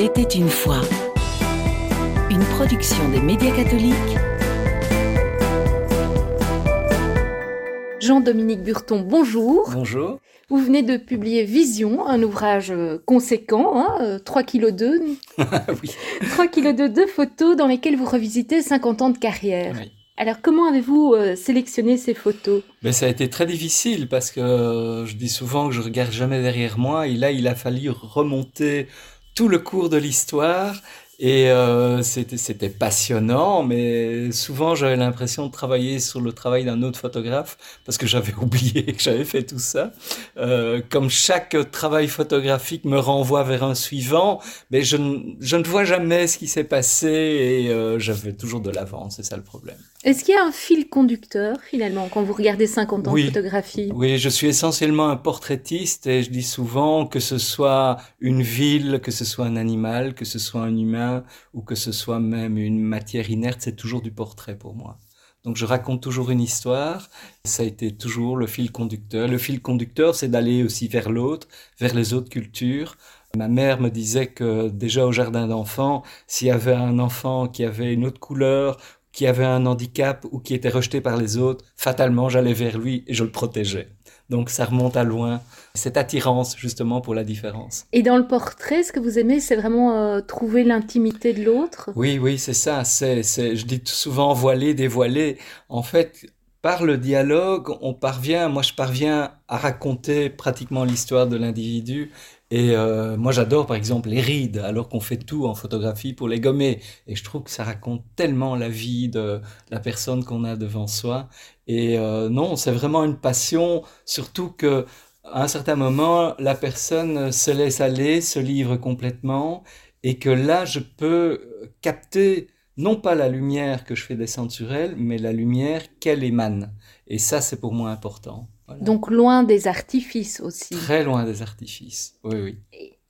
Il était une fois. Une production des médias catholiques. Jean-Dominique Burton, bonjour. Bonjour. Vous venez de publier Vision, un ouvrage euh, conséquent, hein, 3 kg 2. oui. 3 kg de deux photos dans lesquelles vous revisitez 50 ans de carrière. Oui. Alors comment avez-vous euh, sélectionné ces photos? Ben, ça a été très difficile parce que euh, je dis souvent que je regarde jamais derrière moi et là il a fallu remonter tout le cours de l'histoire et euh, c'était passionnant mais souvent j'avais l'impression de travailler sur le travail d'un autre photographe parce que j'avais oublié que j'avais fait tout ça. Euh, comme chaque travail photographique me renvoie vers un suivant mais je, ne- je ne vois jamais ce qui s'est passé et euh, j'avais toujours de l'avance c'est ça le problème Est-ce qu'il y a un fil conducteur finalement quand vous regardez 50 ans Oui. de photographie? Oui, je suis essentiellement un portraitiste et je dis souvent que ce soit une ville, que ce soit un animal, que ce soit un humain ou que ce soit même une matière inerte, c'est toujours du portrait pour moi. Donc je raconte toujours une histoire, ça a été toujours le fil conducteur. Le fil conducteur, c'est d'aller aussi vers l'autre, vers les autres cultures. Ma mère me disait que déjà au jardin d'enfants, s'il y avait un enfant qui avait une autre couleur, qui avait un handicap ou qui était rejeté par les autres, fatalement j'allais vers lui et je le protégeais. Donc ça remonte à loin, cette attirance justement pour la différence. Et dans le portrait, ce que vous aimez, c'est vraiment euh, trouver l'intimité de l'autre? Oui, oui, c'est ça. C'est, c'est, je dis souvent voilé, dévoilé. En fait, par le dialogue, on parvient, moi je parviens à raconter pratiquement l'histoire de l'individu. Et euh, moi j'adore par exemple les rides, alors qu'on fait tout en photographie pour les gommer. Et je trouve que ça raconte tellement la vie de la personne qu'on a devant soi. Et euh, non, c'est vraiment une passion, surtout que à un certain moment, la personne se laisse aller, se livre complètement, et que là, je peux capter non pas la lumière que je fais descendre sur elle, mais la lumière qu'elle émane. Et ça, c'est pour moi important. Voilà. Donc loin des artifices aussi. Très loin des artifices. Oui, oui.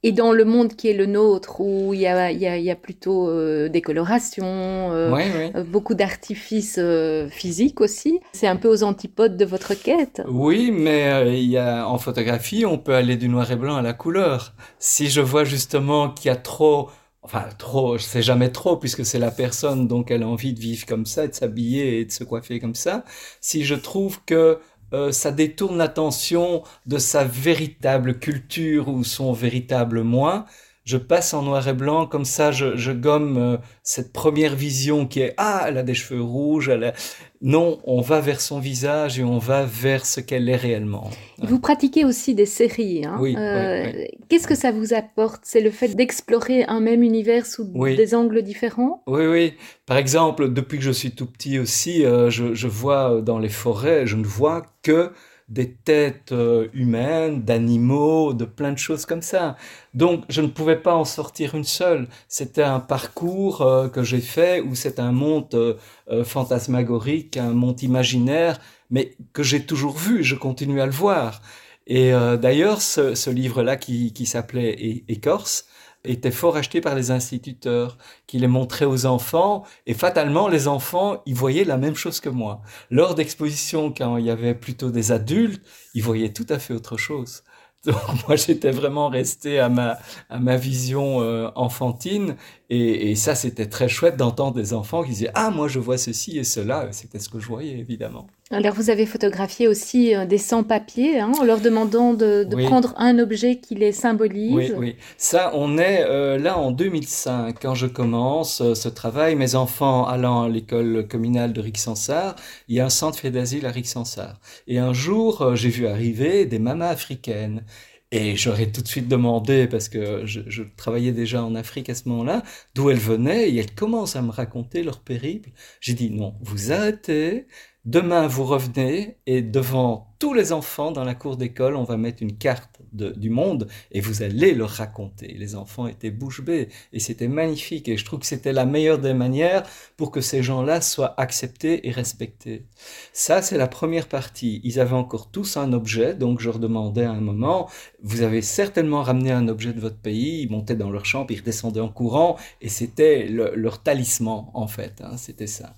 Et dans le monde qui est le nôtre, où il y a, y a, y a plutôt euh, des colorations, euh, oui. euh, beaucoup d'artifices euh, physiques aussi, c'est un peu aux antipodes de votre quête. Oui, mais il y a, en photographie, on peut aller du noir et blanc à la couleur. Si je vois justement qu'il y a trop, enfin trop, je sais jamais trop, puisque c'est la personne donc elle a envie de vivre comme ça, de s'habiller et de se coiffer comme ça. Si je trouve que euh, ça détourne l'attention de sa véritable culture ou son véritable moi, je passe en noir et blanc, comme ça je, gomme euh, cette première vision qui est ah elle a des cheveux rouges, elle a... non on va vers son visage et on va vers ce qu'elle est réellement. Vous pratiquez aussi des séries. Hein Oui, Euh, oui, Qu'est-ce que ça vous apporte? C'est le fait d'explorer un même univers sous des angles différents? Oui, oui. Par exemple, depuis que je suis tout petit aussi, euh, je, je vois dans les forêts, je ne vois que des têtes euh, humaines, d'animaux, de plein de choses comme ça. Donc, je ne pouvais pas en sortir une seule. C'était un parcours euh, que j'ai fait où c'est un monde euh, fantasmagorique, un monde imaginaire, mais que j'ai toujours vu, je continue à le voir. Et d'ailleurs, ce, ce livre-là qui, qui s'appelait Écorce était fort acheté par les instituteurs qui les montraient aux enfants et fatalement les enfants ils voyaient la même chose que moi. Lors d'expositions quand il y avait plutôt des adultes, ils voyaient tout à fait autre chose. Donc moi j'étais vraiment resté à ma à ma vision euh, enfantine et, et ça c'était très chouette d'entendre des enfants qui disaient ah moi je vois ceci et cela c'était ce que je voyais évidemment. Alors vous avez photographié aussi euh, des sans-papiers hein, en leur demandant de, de Oui. prendre un objet qui les symbolise. Oui, oui. Ça, on est euh, là en 2005, quand je commence euh, ce travail. Mes enfants allant à l'école communale de Rixensart, il y a un centre fait d'asile à Rixensart. Et un jour, euh, j'ai vu arriver des mamas africaines. Et j'aurais tout de suite demandé, parce que je, je travaillais déjà en Afrique à ce moment-là, d'où elles venaient, et elles commencent à me raconter leur périple. J'ai dit non, vous arrêtez, Demain, vous revenez et devant tous les enfants dans la cour d'école, on va mettre une carte du monde et vous allez leur raconter. Les enfants étaient bouche bée et c'était magnifique et je trouve que c'était la meilleure des manières pour que ces gens-là soient acceptés et respectés. Ça, c'est la première partie. Ils avaient encore tous un objet, donc je leur demandais à un moment, vous avez certainement ramené un objet de votre pays, ils montaient dans leur chambre, ils redescendaient en courant et c'était le- leur talisman en fait, hein, c'était ça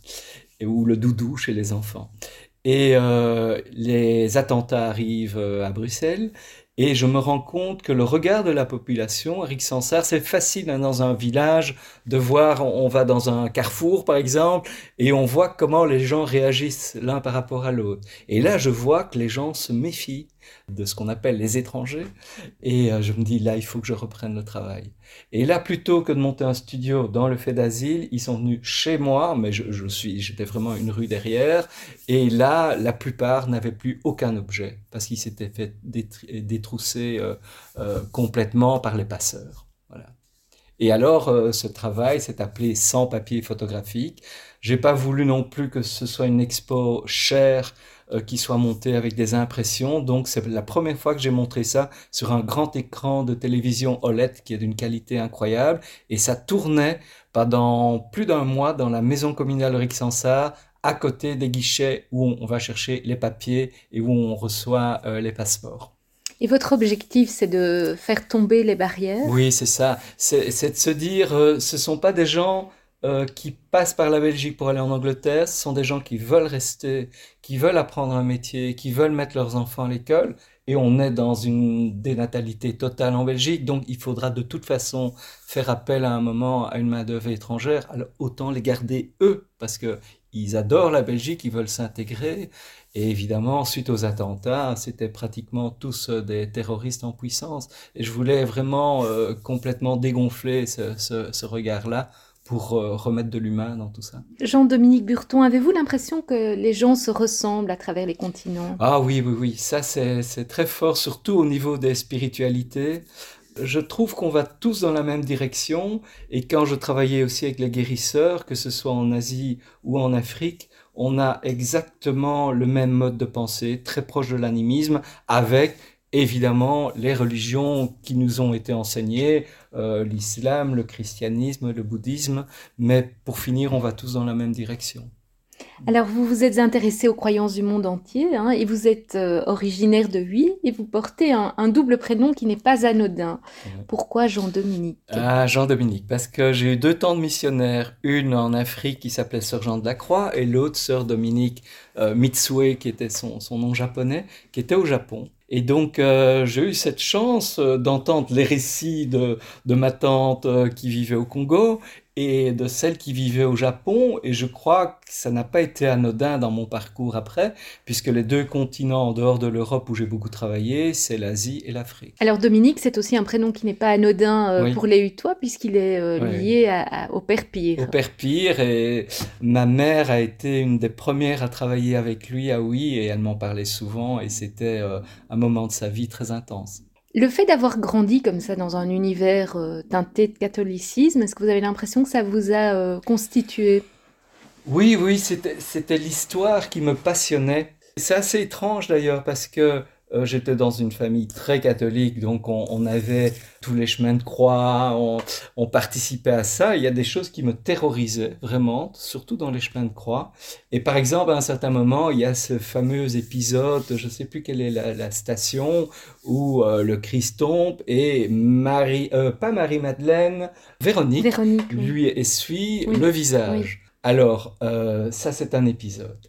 ou le doudou chez les enfants. Et euh, les attentats arrivent euh, à Bruxelles Et je me rends compte que le regard de la population, Eric Sansard, c'est facile hein, dans un village de voir, on va dans un carrefour par exemple, et on voit comment les gens réagissent l'un par rapport à l'autre. Et là, je vois que les gens se méfient de ce qu'on appelle les étrangers. Et euh, je me dis, là, il faut que je reprenne le travail. Et là, plutôt que de monter un studio dans le fait d'asile, ils sont venus chez moi, mais je, suis, j'étais vraiment une rue derrière. Et là, la plupart n'avaient plus aucun objet parce qu'ils s'étaient fait détrousser euh, euh, complètement par les passeurs. Voilà. Et alors, ce travail s'est appelé Sans papier photographique. J'ai pas voulu non plus que ce soit une expo chère euh, qui soit monté avec des impressions. Donc c'est la première fois que j'ai montré ça sur un grand écran de télévision OLED qui est d'une qualité incroyable. Et ça tournait pendant plus d'un mois dans la maison communale Rixensart à côté des guichets où on va chercher les papiers et où on reçoit euh, les passeports. Et votre objectif, c'est de faire tomber les barrières? Oui, c'est ça. C'est de se dire, euh, ce ne sont pas des gens euh, qui passent par la Belgique pour aller en Angleterre, ce sont des gens qui veulent rester, qui veulent apprendre un métier, qui veulent mettre leurs enfants à l'école. Et on est dans une dénatalité totale en Belgique, donc il faudra de toute façon faire appel à un moment à une main-d'œuvre étrangère. Alors autant les garder eux, parce que ils adorent la Belgique, ils veulent s'intégrer. Et évidemment, suite aux attentats, c'était pratiquement tous euh, des terroristes en puissance. Et je voulais vraiment euh, complètement dégonfler ce regard-là pour euh, remettre de l'humain dans tout ça. Jean-Dominique Burton, avez-vous l'impression que les gens se ressemblent à travers les continents? Ah oui, oui, oui, ça c'est très fort, surtout au niveau des spiritualités. Je trouve qu'on va tous dans la même direction et quand je travaillais aussi avec les guérisseurs, que ce soit en Asie ou en Afrique, on a exactement le même mode de pensée, très proche de l'animisme, avec évidemment les religions qui nous ont été enseignées, euh, l'islam, le christianisme, le bouddhisme, mais pour finir, on va tous dans la même direction. Alors, vous vous êtes intéressé aux croyances du monde entier hein, et vous êtes euh, originaire de Huy et vous portez un, double prénom qui n'est pas anodin. Pourquoi Jean-Dominique? Ah, Jean-Dominique, parce que j'ai eu deux temps de missionnaire, une en Afrique qui s'appelait Sœur Jean de la Croix et l'autre Sœur Dominique euh, Mitsue, qui était son nom japonais, qui était au Japon. Et donc, euh, j'ai eu cette chance euh, d'entendre les récits de, ma tante euh, qui vivait au Congo et de celle qui vivait au Japon. Et je crois que ça n'a pas été anodin dans mon parcours après, puisque les deux continents en dehors de l'Europe où j'ai beaucoup travaillé, c'est l'Asie et l'Afrique. Alors Dominique, c'est aussi un prénom qui n'est pas anodin euh, pour les Hutois, puisqu'il est euh, lié au Père Pire. Au Père Pire, et ma mère a été une des premières à travailler avec lui à Oui, et elle m'en parlait souvent, et c'était euh, un moment de sa vie très intense. Le fait d'avoir grandi comme ça dans un univers euh, teinté de catholicisme, est-ce que vous avez l'impression que ça vous a euh, constitué? Oui, oui, c'était l'histoire qui me passionnait. C'est assez étrange d'ailleurs parce que euh, j'étais dans une famille très catholique, donc on, avait tous les chemins de croix, on, participait à ça. Il y a des choses qui me terrorisaient vraiment, surtout dans les chemins de croix. Et par exemple, à un certain moment, il y a ce fameux épisode, je ne sais plus quelle est la, station, où euh, le Christ tombe et Marie, euh, pas Marie-Madeleine, Véronique, lui essuie le visage. Alors, ça c'est un épisode.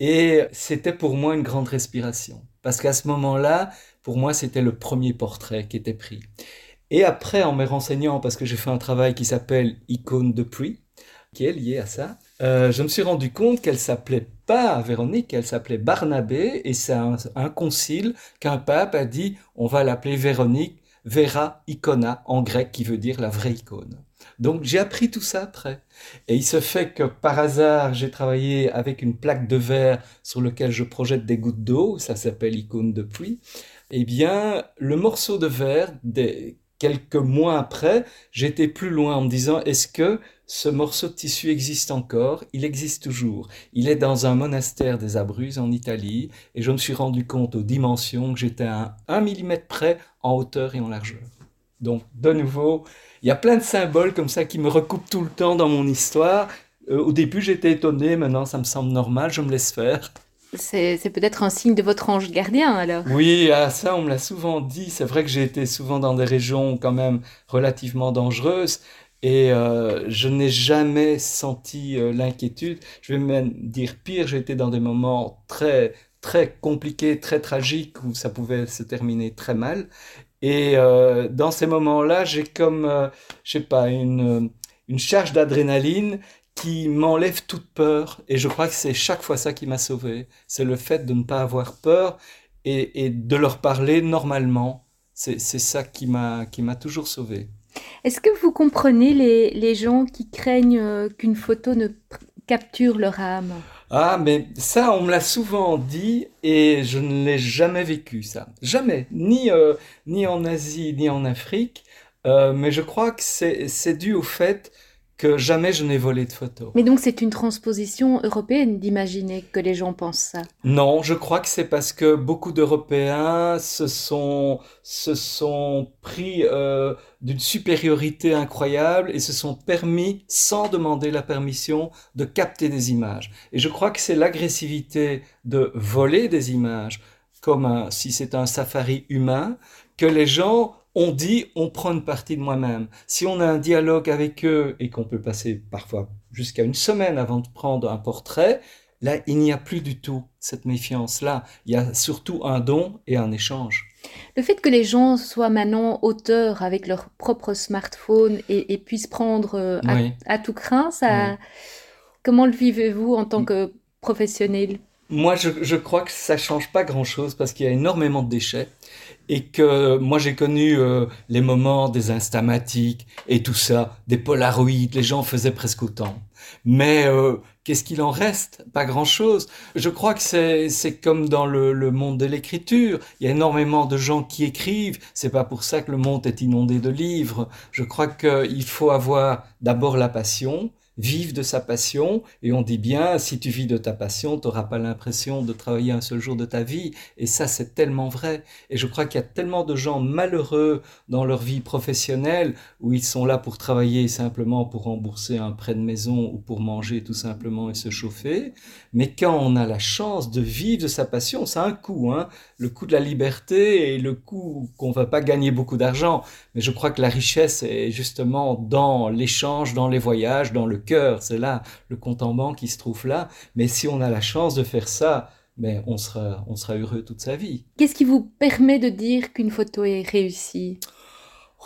Et c'était pour moi une grande respiration. Parce qu'à ce moment-là, pour moi, c'était le premier portrait qui était pris. Et après, en me renseignant, parce que j'ai fait un travail qui s'appelle Icône de pluie, qui est lié à ça, euh, je me suis rendu compte qu'elle s'appelait pas Véronique, elle s'appelait Barnabé, et c'est un, un, concile qu'un pape a dit, on va l'appeler Véronique, Vera Icona, en grec, qui veut dire la vraie icône. Donc j'ai appris tout ça après. Et il se fait que par hasard, j'ai travaillé avec une plaque de verre sur laquelle je projette des gouttes d'eau, ça s'appelle icône de pluie. Eh bien, le morceau de verre, des, quelques mois après, j'étais plus loin en me disant, est-ce que ce morceau de tissu existe encore? Il existe toujours. Il est dans un monastère des Abruzzes en Italie, et je me suis rendu compte aux dimensions que j'étais à un millimètre près en hauteur et en largeur. Donc, de nouveau, il y a plein de symboles comme ça qui me recoupent tout le temps dans mon histoire. Euh, au début, j'étais étonné, maintenant ça me semble normal, je me laisse faire. C'est peut-être un signe de votre ange gardien alors. Oui, ah, ça on me l'a souvent dit. C'est vrai que j'ai été souvent dans des régions quand même relativement dangereuses et euh, je n'ai jamais senti euh, l'inquiétude. Je vais même dire pire, j'ai été dans des moments très très compliquées, très tragiques, où ça pouvait se terminer très mal. Et euh, dans ces moments-là, j'ai comme, euh, je sais pas, une, une charge d'adrénaline qui m'enlève toute peur. Et je crois que c'est chaque fois ça qui m'a sauvé. C'est le fait de ne pas avoir peur et, et de leur parler normalement. C'est ça qui m'a toujours sauvé. Est-ce que vous comprenez les, les gens qui craignent euh, qu'une photo ne capture leur âme? Ah, mais ça, on me l'a souvent dit et je ne l'ai jamais vécu, ça. Jamais. Ni, euh, ni en Asie, ni en Afrique. Euh, mais je crois que c'est dû au fait que jamais je n'ai volé de photos. Mais donc c'est une transposition européenne d'imaginer que les gens pensent ça Non, je crois que c'est parce que beaucoup d'Européens se sont, se sont pris euh, d'une supériorité incroyable et se sont permis, sans demander la permission, de capter des images. Et je crois que c'est l'agressivité de voler des images, comme si c'est un safari humain, que les gens on dit, on prend une partie de moi-même. Si on a un dialogue avec eux et qu'on peut passer parfois jusqu'à une semaine avant de prendre un portrait, là, il n'y a plus du tout cette méfiance-là. Il y a surtout un don et un échange. Le fait que les gens soient maintenant auteurs avec leur propre smartphone et, puissent prendre euh, à, tout craint, ça, comment le vivez-vous en tant que professionnel? Moi, je, je, crois que ça change pas grand-chose parce qu'il y a énormément de déchets et que moi j'ai connu euh, les moments des instamatiques et tout ça, des polaroïdes, les gens faisaient presque autant. Mais euh, qu'est-ce qu'il en reste? Pas grand-chose. Je crois que c'est comme dans le, le monde de l'écriture. Il y a énormément de gens qui écrivent. C'est pas pour ça que le monde est inondé de livres. Je crois qu'il faut avoir d'abord la passion, vivre de sa passion. Et on dit bien, si tu vis de ta passion, tu n'auras pas l'impression de travailler un seul jour de ta vie. Et ça, c'est tellement vrai. Et je crois qu'il y a tellement de gens malheureux dans leur vie professionnelle où ils sont là pour travailler simplement pour rembourser un prêt de maison ou pour manger tout simplement et se chauffer. Mais quand on a la chance de vivre de sa passion, ça a un coût. Hein le coût de la liberté et le coût qu'on va pas gagner beaucoup d'argent. Mais je crois que la richesse est justement dans l'échange, dans les voyages, dans le cœur. C'est là le compte en banque qui se trouve là. Mais si on a la chance de faire ça, ben on sera, on sera heureux toute sa vie. Qu'est-ce qui vous permet de dire qu'une photo est réussie?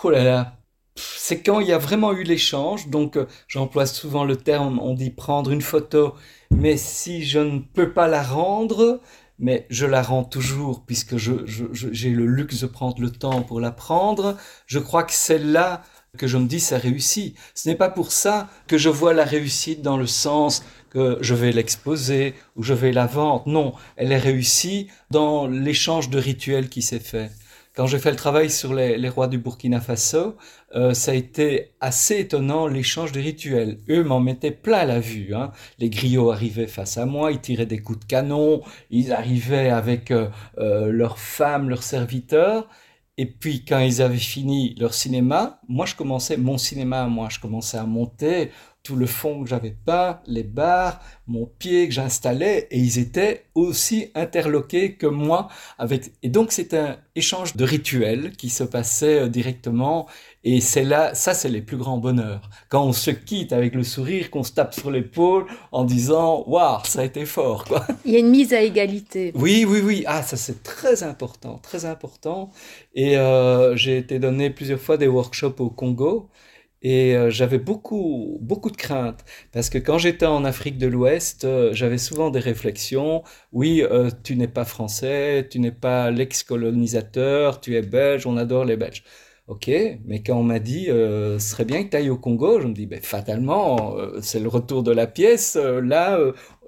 Oh là là, c'est quand il y a vraiment eu l'échange. Donc, euh, j'emploie souvent le terme, on dit prendre une photo, mais si je ne peux pas la rendre, mais je la rends toujours puisque j'ai je, le luxe de prendre le temps pour la prendre. Je crois que c'est là que je me dis ça réussit. Ce n'est pas pour ça que je vois la réussite dans le sens que je vais l'exposer ou je vais la vendre. Non, elle est réussie dans l'échange de rituels qui s'est fait. Quand j'ai fait le travail sur les, rois du Burkina Faso, euh, ça a été assez étonnant l'échange de rituels. Eux m'en mettaient plein la vue. Hein. Les griots arrivaient face à moi, ils tiraient des coups de canon, ils arrivaient avec euh, euh, leurs femmes, leurs serviteurs. Et puis quand ils avaient fini leur cinéma, moi je commençais mon cinéma, moi. Je commençais à monter tout le fond que j'avais pas, les barres, mon pied que j'installais, et ils étaient aussi interloqués que moi avec. Et donc c'est un échange de rituels qui se passait euh, directement, et c'est là, ça c'est les plus grands bonheurs. Quand on se quitte avec le sourire, qu'on se tape sur l'épaule en disant waouh, ça a été fort quoi. Il y a une mise à égalité. Oui, oui, oui. Ah, ça c'est très important, très important. Et euh, j'ai été donné plusieurs fois des workshops au Congo. Et euh, j'avais beaucoup, beaucoup de craintes parce que quand j'étais en Afrique de l'Ouest, euh, j'avais souvent des réflexions. Oui, euh, tu n'es pas français, tu n'es pas l'ex-colonisateur, tu es belge, on adore les Belges. Ok, mais quand on m'a dit ce serait bien que tu ailles au Congo, je me dis ben, fatalement, c'est le retour de la pièce, là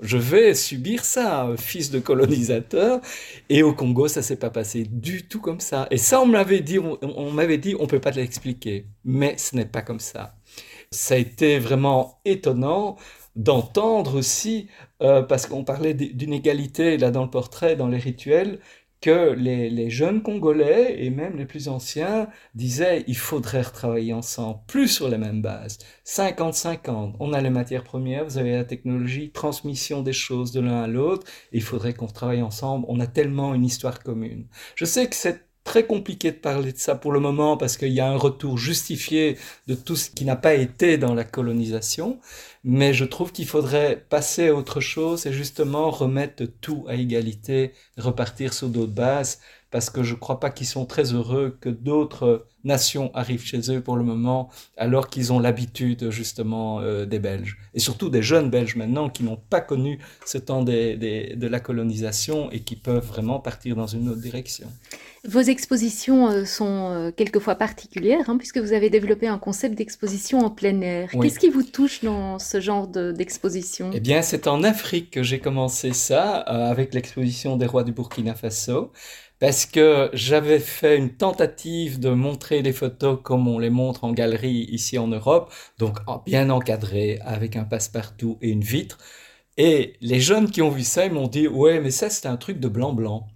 je vais subir ça, fils de colonisateur. Et au Congo, ça s'est pas passé du tout comme ça. Et ça, on m'avait dit, on, on m'avait dit, on peut pas te l'expliquer, mais ce n'est pas comme ça. Ça a été vraiment étonnant d'entendre aussi, parce qu'on parlait d'une égalité là dans le portrait, dans les rituels, que les, jeunes Congolais et même les plus anciens disaient il faudrait retravailler ensemble, plus sur les mêmes bases. 50-50, on a les matières premières, vous avez la technologie, transmission des choses de l'un à l'autre, il faudrait qu'on travaille ensemble, on a tellement une histoire commune. Je sais que c'est très compliqué de parler de ça pour le moment parce qu'il y a un retour justifié de tout ce qui n'a pas été dans la colonisation. Mais je trouve qu'il faudrait passer à autre chose et justement remettre tout à égalité, repartir sur d'autres bases parce que je ne crois pas qu'ils sont très heureux que d'autres nations arrivent chez eux pour le moment, alors qu'ils ont l'habitude justement euh, des Belges. Et surtout des jeunes Belges maintenant qui n'ont pas connu ce temps de la colonisation et qui peuvent vraiment partir dans une autre direction. Vos expositions euh, sont euh, quelquefois particulières, hein, puisque vous avez développé un concept d'exposition en plein air. Qu'est-ce qui vous touche dans ce genre d'exposition? Eh bien, c'est en Afrique que j'ai commencé ça, avec l'exposition des rois du Burkina Faso parce que j'avais fait une tentative de montrer les photos comme on les montre en galerie ici en Europe, donc bien encadré avec un passe-partout et une vitre. Et les jeunes qui ont vu ça, ils m'ont dit, ouais, mais ça, c'est un truc de blanc-blanc.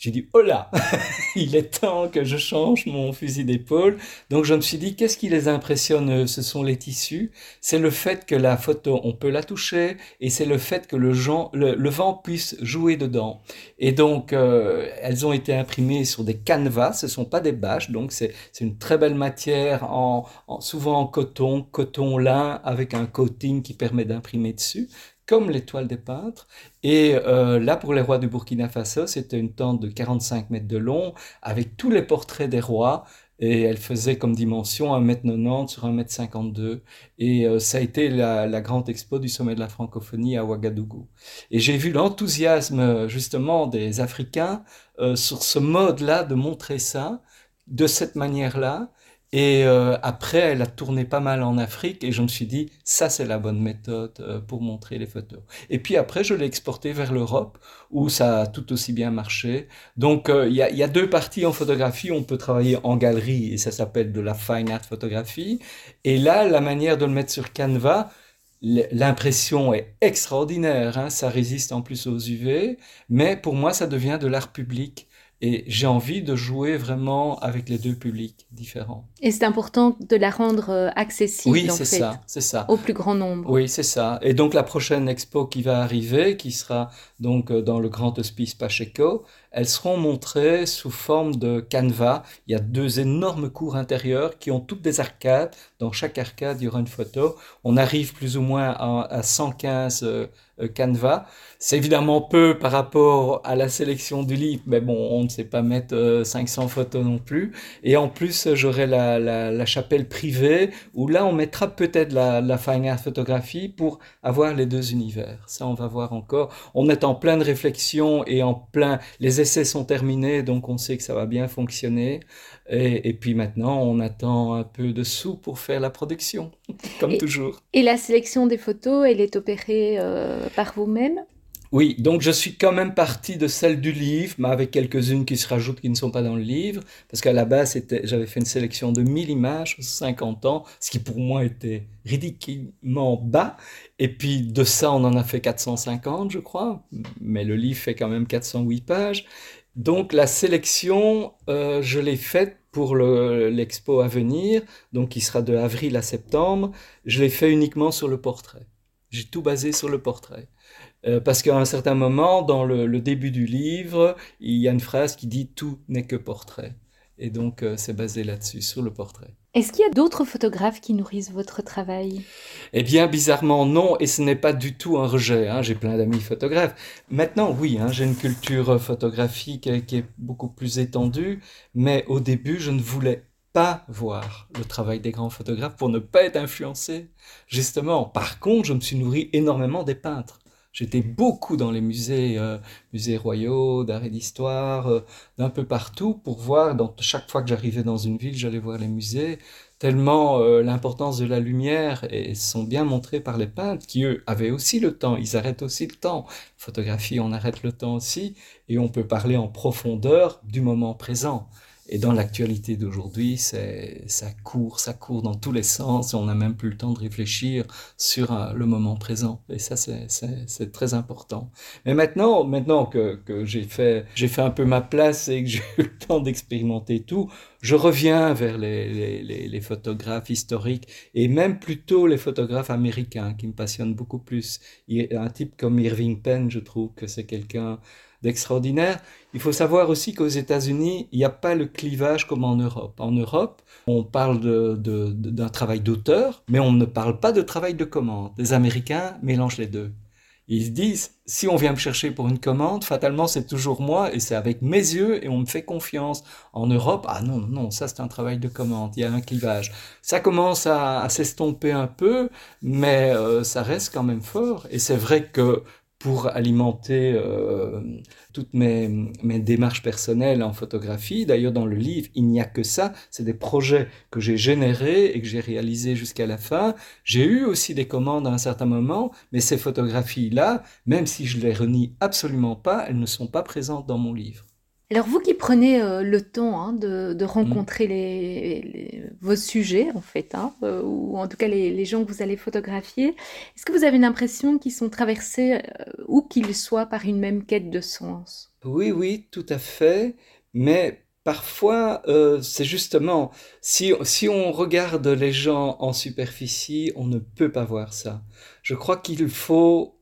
J'ai dit, oh là, il est temps que je change mon fusil d'épaule. Donc je me suis dit, qu'est-ce qui les impressionne Ce sont les tissus? C'est le fait que la photo, on peut la toucher, et c'est le fait que le, vent puisse jouer dedans. Et donc, euh, elles ont été imprimées sur des canevas, ce ne sont pas des bâches, donc c'est une très belle matière, en, souvent en coton, coton lin, avec un coating qui permet d'imprimer dessus comme l'étoile des peintres. Et euh, là, pour les rois du Burkina Faso, c'était une tente de 45 mètres de long, avec tous les portraits des rois, et elle faisait comme dimension 1m90 sur 1m52. Et euh, ça a été la, grande expo du sommet de la francophonie à Ouagadougou. Et j'ai vu l'enthousiasme justement des Africains euh, sur ce mode-là de montrer ça de cette manière-là. Et euh, après, elle a tourné pas mal en Afrique et je me suis dit, ça c'est la bonne méthode euh, pour montrer les photos. Et puis après, je l'ai exporté vers l'Europe où ça a tout aussi bien marché. Donc euh, il y, a, deux parties en photographie. On peut travailler en galerie et ça s'appelle de la fine art photographie. Et là, la manière de le mettre sur Canva, l'impression est extraordinaire. Hein, ça résiste en plus aux UV, mais pour moi, ça devient de l'art public. Et j'ai envie de jouer vraiment avec les deux publics différents. Et c'est important de la rendre euh, accessible, oui, c'est ça, c'est ça, au plus grand nombre. Oui, c'est ça. Et donc la prochaine expo qui va arriver, qui sera donc euh, dans le Grand Hospice Pacheco, elles seront montrées sous forme de canevas. Il y a deux énormes cours intérieurs qui ont toutes des arcades. Dans chaque arcade, il y aura une photo. On arrive plus ou moins à, 115 euh, euh, canevas. C'est évidemment peu par rapport à la sélection du livre, mais bon, on ne sait pas mettre 500 euh, photos non plus. Et en plus, j'aurai la, chapelle privée où là, on mettra peut-être la, la fine art photographie pour avoir les deux univers. Ça, on va voir encore. On est en pleine réflexion et en plein les essais sont terminés, donc on sait que ça va bien fonctionner. Et, puis maintenant, on attend un peu de sous pour faire la production, comme toujours. Et la sélection des photos, elle est opérée euh, par vous-même? Oui, donc je suis quand même parti de celle du livre, mais avec quelques-unes qui se rajoutent qui ne sont pas dans le livre, parce qu'à la base, j'avais fait une sélection de 1000 images, 50 ans, ce qui pour moi était ridiculement bas. Et puis de ça, on en a fait 450, je crois, mais le livre fait quand même 408 pages. Donc la sélection, euh, je l'ai faite pour l'expo à venir, donc qui sera de avril à septembre. Je l'ai fait uniquement sur le portrait. J'ai tout basé sur le portrait. Euh, parce qu'à un certain moment, dans le, début du livre, il y a une phrase qui dit Tout n'est que portrait. Et donc, euh, c'est basé là-dessus, sur le portrait. Est-ce qu'il y a d'autres photographes qui nourrissent votre travail? Eh bien, bizarrement, non, et ce n'est pas du tout un rejet. Hein. J'ai plein d'amis photographes. Maintenant, oui, hein, j'ai une culture photographique qui est beaucoup plus étendue, mais au début, je ne voulais pas voir le travail des grands photographes pour ne pas être influencé. Justement, par contre, je me suis nourri énormément des peintres. J'étais beaucoup dans les musées, euh, musées royaux, d'art et d'histoire, euh, d'un peu partout pour voir, chaque fois que j'arrivais dans une ville, j'allais voir les musées, tellement euh, l'importance de la lumière et sont bien montrés par les peintres qui, eux, avaient aussi le temps, ils arrêtent aussi le temps. Photographie, on arrête le temps aussi et on peut parler en profondeur du moment présent. Et dans l'actualité d'aujourd'hui, ça court, ça court dans tous les sens. On n'a même plus le temps de réfléchir sur euh, le moment présent. Et ça, c'est très important. Mais maintenant, maintenant que, que j'ai fait, fait un peu ma place et que j'ai eu le temps d'expérimenter tout, je reviens vers les, les, les, photographes historiques et même plutôt les photographes américains qui me passionnent beaucoup plus. Un type comme Irving Penn, je trouve que c'est quelqu'un d'extraordinaire. Il faut savoir aussi qu'aux États-Unis, il n'y a pas le clivage comme en Europe. En Europe, on parle d'un travail d'auteur, mais on ne parle pas de travail de commande. Les Américains mélangent les deux. Ils se disent, si on vient me chercher pour une commande, fatalement c'est toujours moi et c'est avec mes yeux et on me fait confiance. En Europe, ah non, non, ça c'est un travail de commande, il y a un clivage. Ça commence à, s'estomper un peu, mais euh, ça reste quand même fort. Et c'est vrai que pour alimenter euh, toutes mes, mes, démarches personnelles en photographie. D'ailleurs, dans le livre, il n'y a que ça. C'est des projets que j'ai générés et que j'ai réalisés jusqu'à la fin. J'ai eu aussi des commandes à un certain moment, mais ces photographies-là, même si je les renie absolument pas, elles ne sont pas présentes dans mon livre. Alors vous qui prenez euh, le temps hein, de, de, rencontrer mmh. les, vos sujets, en fait, hein, euh, ou en tout cas les, les, gens que vous allez photographier, est-ce que vous avez l'impression qu'ils sont traversés, euh, où qu'ils soient, par une même quête de sens? Oui, oui, tout à fait, mais parfois, c'est justement, si, si on regarde les gens en superficie, on ne peut pas voir ça. Je crois qu'il faut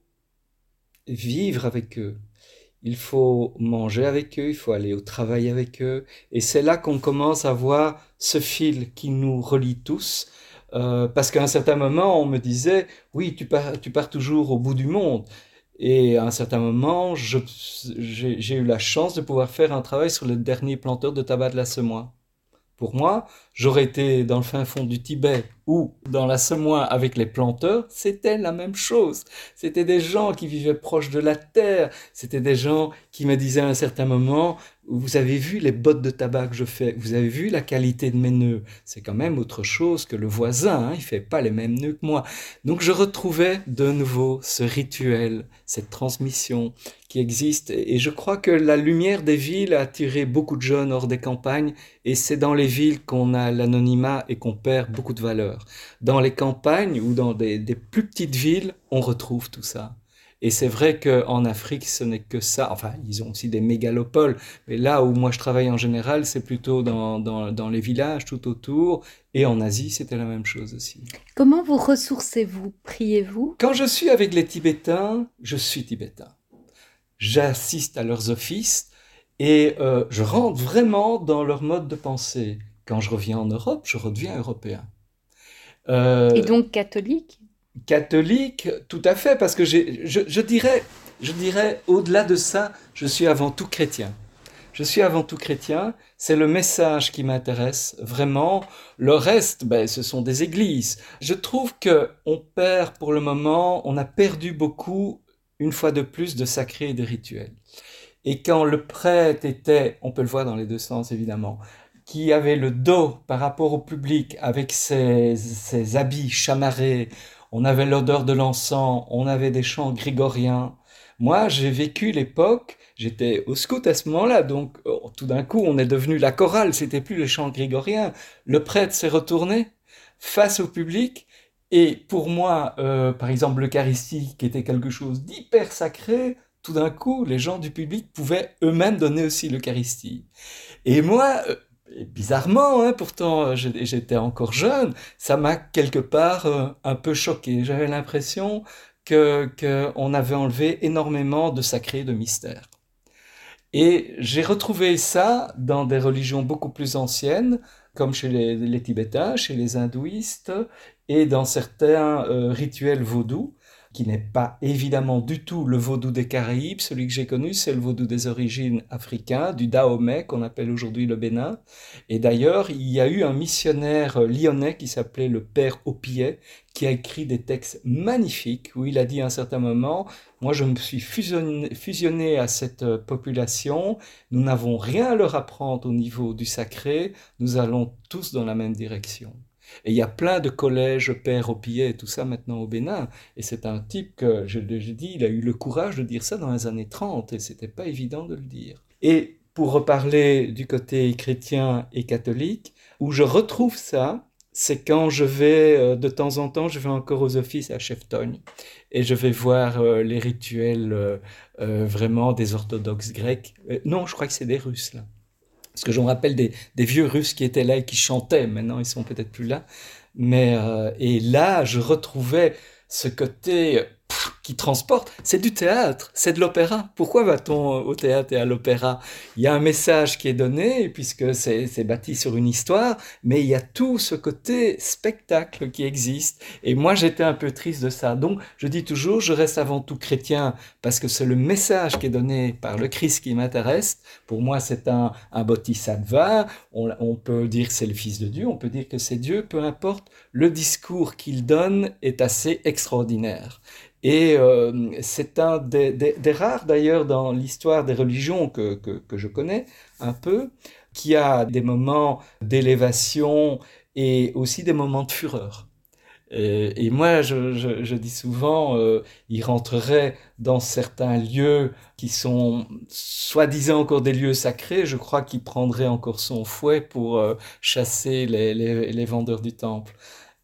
vivre avec eux il faut manger avec eux, il faut aller au travail avec eux. Et c'est là qu'on commence à voir ce fil qui nous relie tous. Euh, parce qu'à un certain moment, on me disait, oui, tu pars, tu pars toujours au bout du monde. Et à un certain moment, j'ai eu la chance de pouvoir faire un travail sur le dernier planteur de tabac de la Semois. Pour moi, j'aurais été dans le fin fond du Tibet ou dans la Semois avec les planteurs, c'était la même chose. C'était des gens qui vivaient proche de la terre, c'était des gens qui me disaient à un certain moment, vous avez vu les bottes de tabac que je fais, vous avez vu la qualité de mes nœuds, c'est quand même autre chose que le voisin, hein, il fait pas les mêmes nœuds que moi. Donc je retrouvais de nouveau ce rituel, cette transmission qui existe, et je crois que la lumière des villes a attiré beaucoup de jeunes hors des campagnes, et c'est dans les villes qu'on a l'anonymat et qu'on perd beaucoup de valeur. Dans les campagnes ou dans des, des plus petites villes, on retrouve tout ça. Et c'est vrai qu'en Afrique, ce n'est que ça. Enfin, ils ont aussi des mégalopoles. Mais là où moi je travaille en général, c'est plutôt dans, dans, dans, les villages tout autour. Et en Asie, c'était la même chose aussi. Comment vous ressourcez-vous Priez-vous? Quand je suis avec les Tibétains, je suis tibétain. J'assiste à leurs offices et euh, je rentre vraiment dans leur mode de pensée. Quand je reviens en Europe, je redeviens européen. Euh, et donc catholique? Catholique, tout à fait, parce que je, dirais, je dirais, au-delà de ça, je suis avant tout chrétien. Je suis avant tout chrétien, c'est le message qui m'intéresse vraiment. Le reste, ben, ce sont des églises. Je trouve que on perd pour le moment, on a perdu beaucoup, une fois de plus, de sacré et de rituel. Et quand le prêtre était, on peut le voir dans les deux sens évidemment, qui avait le dos par rapport au public avec ses, ses habits chamarrés, on avait l'odeur de l'encens, on avait des chants grégoriens. Moi, j'ai vécu l'époque, j'étais au scout à ce moment-là, donc oh, tout d'un coup, on est devenu la chorale, c'était plus les chants grégoriens. Le prêtre s'est retourné face au public, et pour moi, euh, par exemple, l'Eucharistie, qui était quelque chose d'hyper sacré, tout d'un coup, les gens du public pouvaient eux-mêmes donner aussi l'Eucharistie. Et moi, bizarrement, hein, pourtant euh, j'étais encore jeune, ça m'a quelque part euh, un peu choqué. J'avais l'impression que qu'on avait enlevé énormément de sacré, de mystère. Et j'ai retrouvé ça dans des religions beaucoup plus anciennes, comme chez les, Tibétains, chez les hindouistes, et dans certains euh, rituels vaudous qui n'est pas évidemment du tout le vaudou des Caraïbes. Celui que j'ai connu, c'est le vaudou des origines africaines, du Dahomey, qu'on appelle aujourd'hui le Bénin. Et d'ailleurs, il y a eu un missionnaire lyonnais qui s'appelait le Père Opillet, qui a écrit des textes magnifiques, où il a dit à un certain moment, moi je me suis fusionné, fusionné à cette population, nous n'avons rien à leur apprendre au niveau du sacré, nous allons tous dans la même direction. Et il y a plein de collèges Père Opillet et tout ça maintenant au Bénin. Et c'est un type que, je l'ai dit, il a eu le courage de dire ça dans les années 30 et c'était pas évident de le dire. Et pour reparler du côté chrétien et catholique, où je retrouve ça, c'est quand je vais, euh, de temps en temps, je vais encore aux offices à Cheftogne et je vais voir euh, les rituels euh, vraiment des orthodoxes grecs. non, je crois que c'est des Russes là. Parce que je me rappelle des, vieux Russes qui étaient là et qui chantaient. Maintenant, ils sont peut-être plus là. Mais euh, et là, je retrouvais ce côté qui transporte, c'est du théâtre, c'est de l'opéra. Pourquoi va-t-on au théâtre et à l'opéra? Il y a un message qui est donné, puisque c'est bâti sur une histoire, mais il y a tout ce côté spectacle qui existe. Et moi, j'étais un peu triste de ça. Donc, je dis toujours, je reste avant tout chrétien, parce que c'est le message qui est donné par le Christ qui m'intéresse. Pour moi, c'est un, un bodhisattva. On, on peut dire que c'est le Fils de Dieu, on peut dire que c'est Dieu, peu importe. Le discours qu'il donne est assez extraordinaire. Et euh, c'est un des, rares d'ailleurs dans l'histoire des religions que, je connais un peu, qui a des moments d'élévation et aussi des moments de fureur. Et, moi, je, dis souvent, euh, il rentrerait dans certains lieux qui sont soi-disant encore des lieux sacrés, je crois qu'il prendrait encore son fouet pour euh, chasser les vendeurs du temple.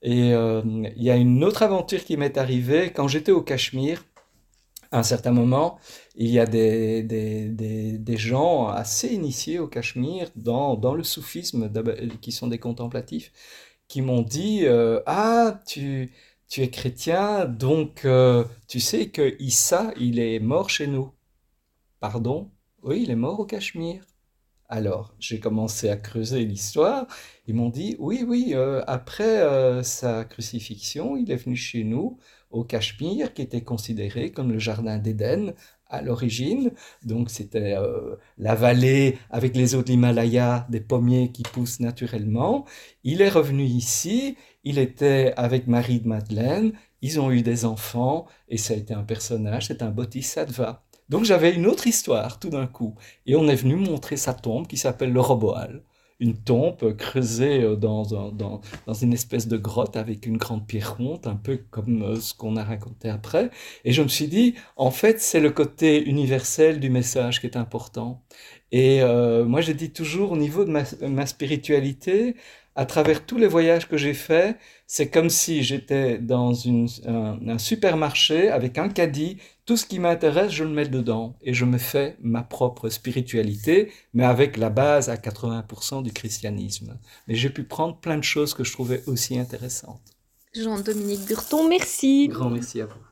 Et euh, il y a une autre aventure qui m'est arrivée quand j'étais au Cachemire. À un certain moment, il y a des, des, des, gens assez initiés au Cachemire dans, dans, le soufisme, qui sont des contemplatifs, qui m'ont dit euh, Ah, tu, tu es chrétien, donc euh, tu sais que Issa, il est mort chez nous. Pardon? Oui, il est mort au Cachemire. Alors, j'ai commencé à creuser l'histoire. Ils m'ont dit, oui, oui, euh, après euh, sa crucifixion, il est venu chez nous, au Cachemire, qui était considéré comme le jardin d'Éden à l'origine. Donc, c'était euh, la vallée avec les eaux de l'Himalaya, des pommiers qui poussent naturellement. Il est revenu ici, il était avec Marie de Madeleine, ils ont eu des enfants, et ça a été un personnage, c'est un bodhisattva. Donc j'avais une autre histoire tout d'un coup. Et on est venu montrer sa tombe qui s'appelle le Roboal. Une tombe creusée euh, dans, dans, dans, une espèce de grotte avec une grande pierre ronde, un peu comme euh, ce qu'on a raconté après. Et je me suis dit, en fait, c'est le côté universel du message qui est important. Et euh, moi, j'ai dit toujours, au niveau de ma spiritualité, à travers tous les voyages que j'ai faits, c'est comme si j'étais dans une, un, supermarché avec un caddie. Tout ce qui m'intéresse, je le mets dedans et je me fais ma propre spiritualité, mais avec la base à 80% du christianisme. Mais j'ai pu prendre plein de choses que je trouvais aussi intéressantes. Jean-Dominique Durton, merci. Grand merci à vous.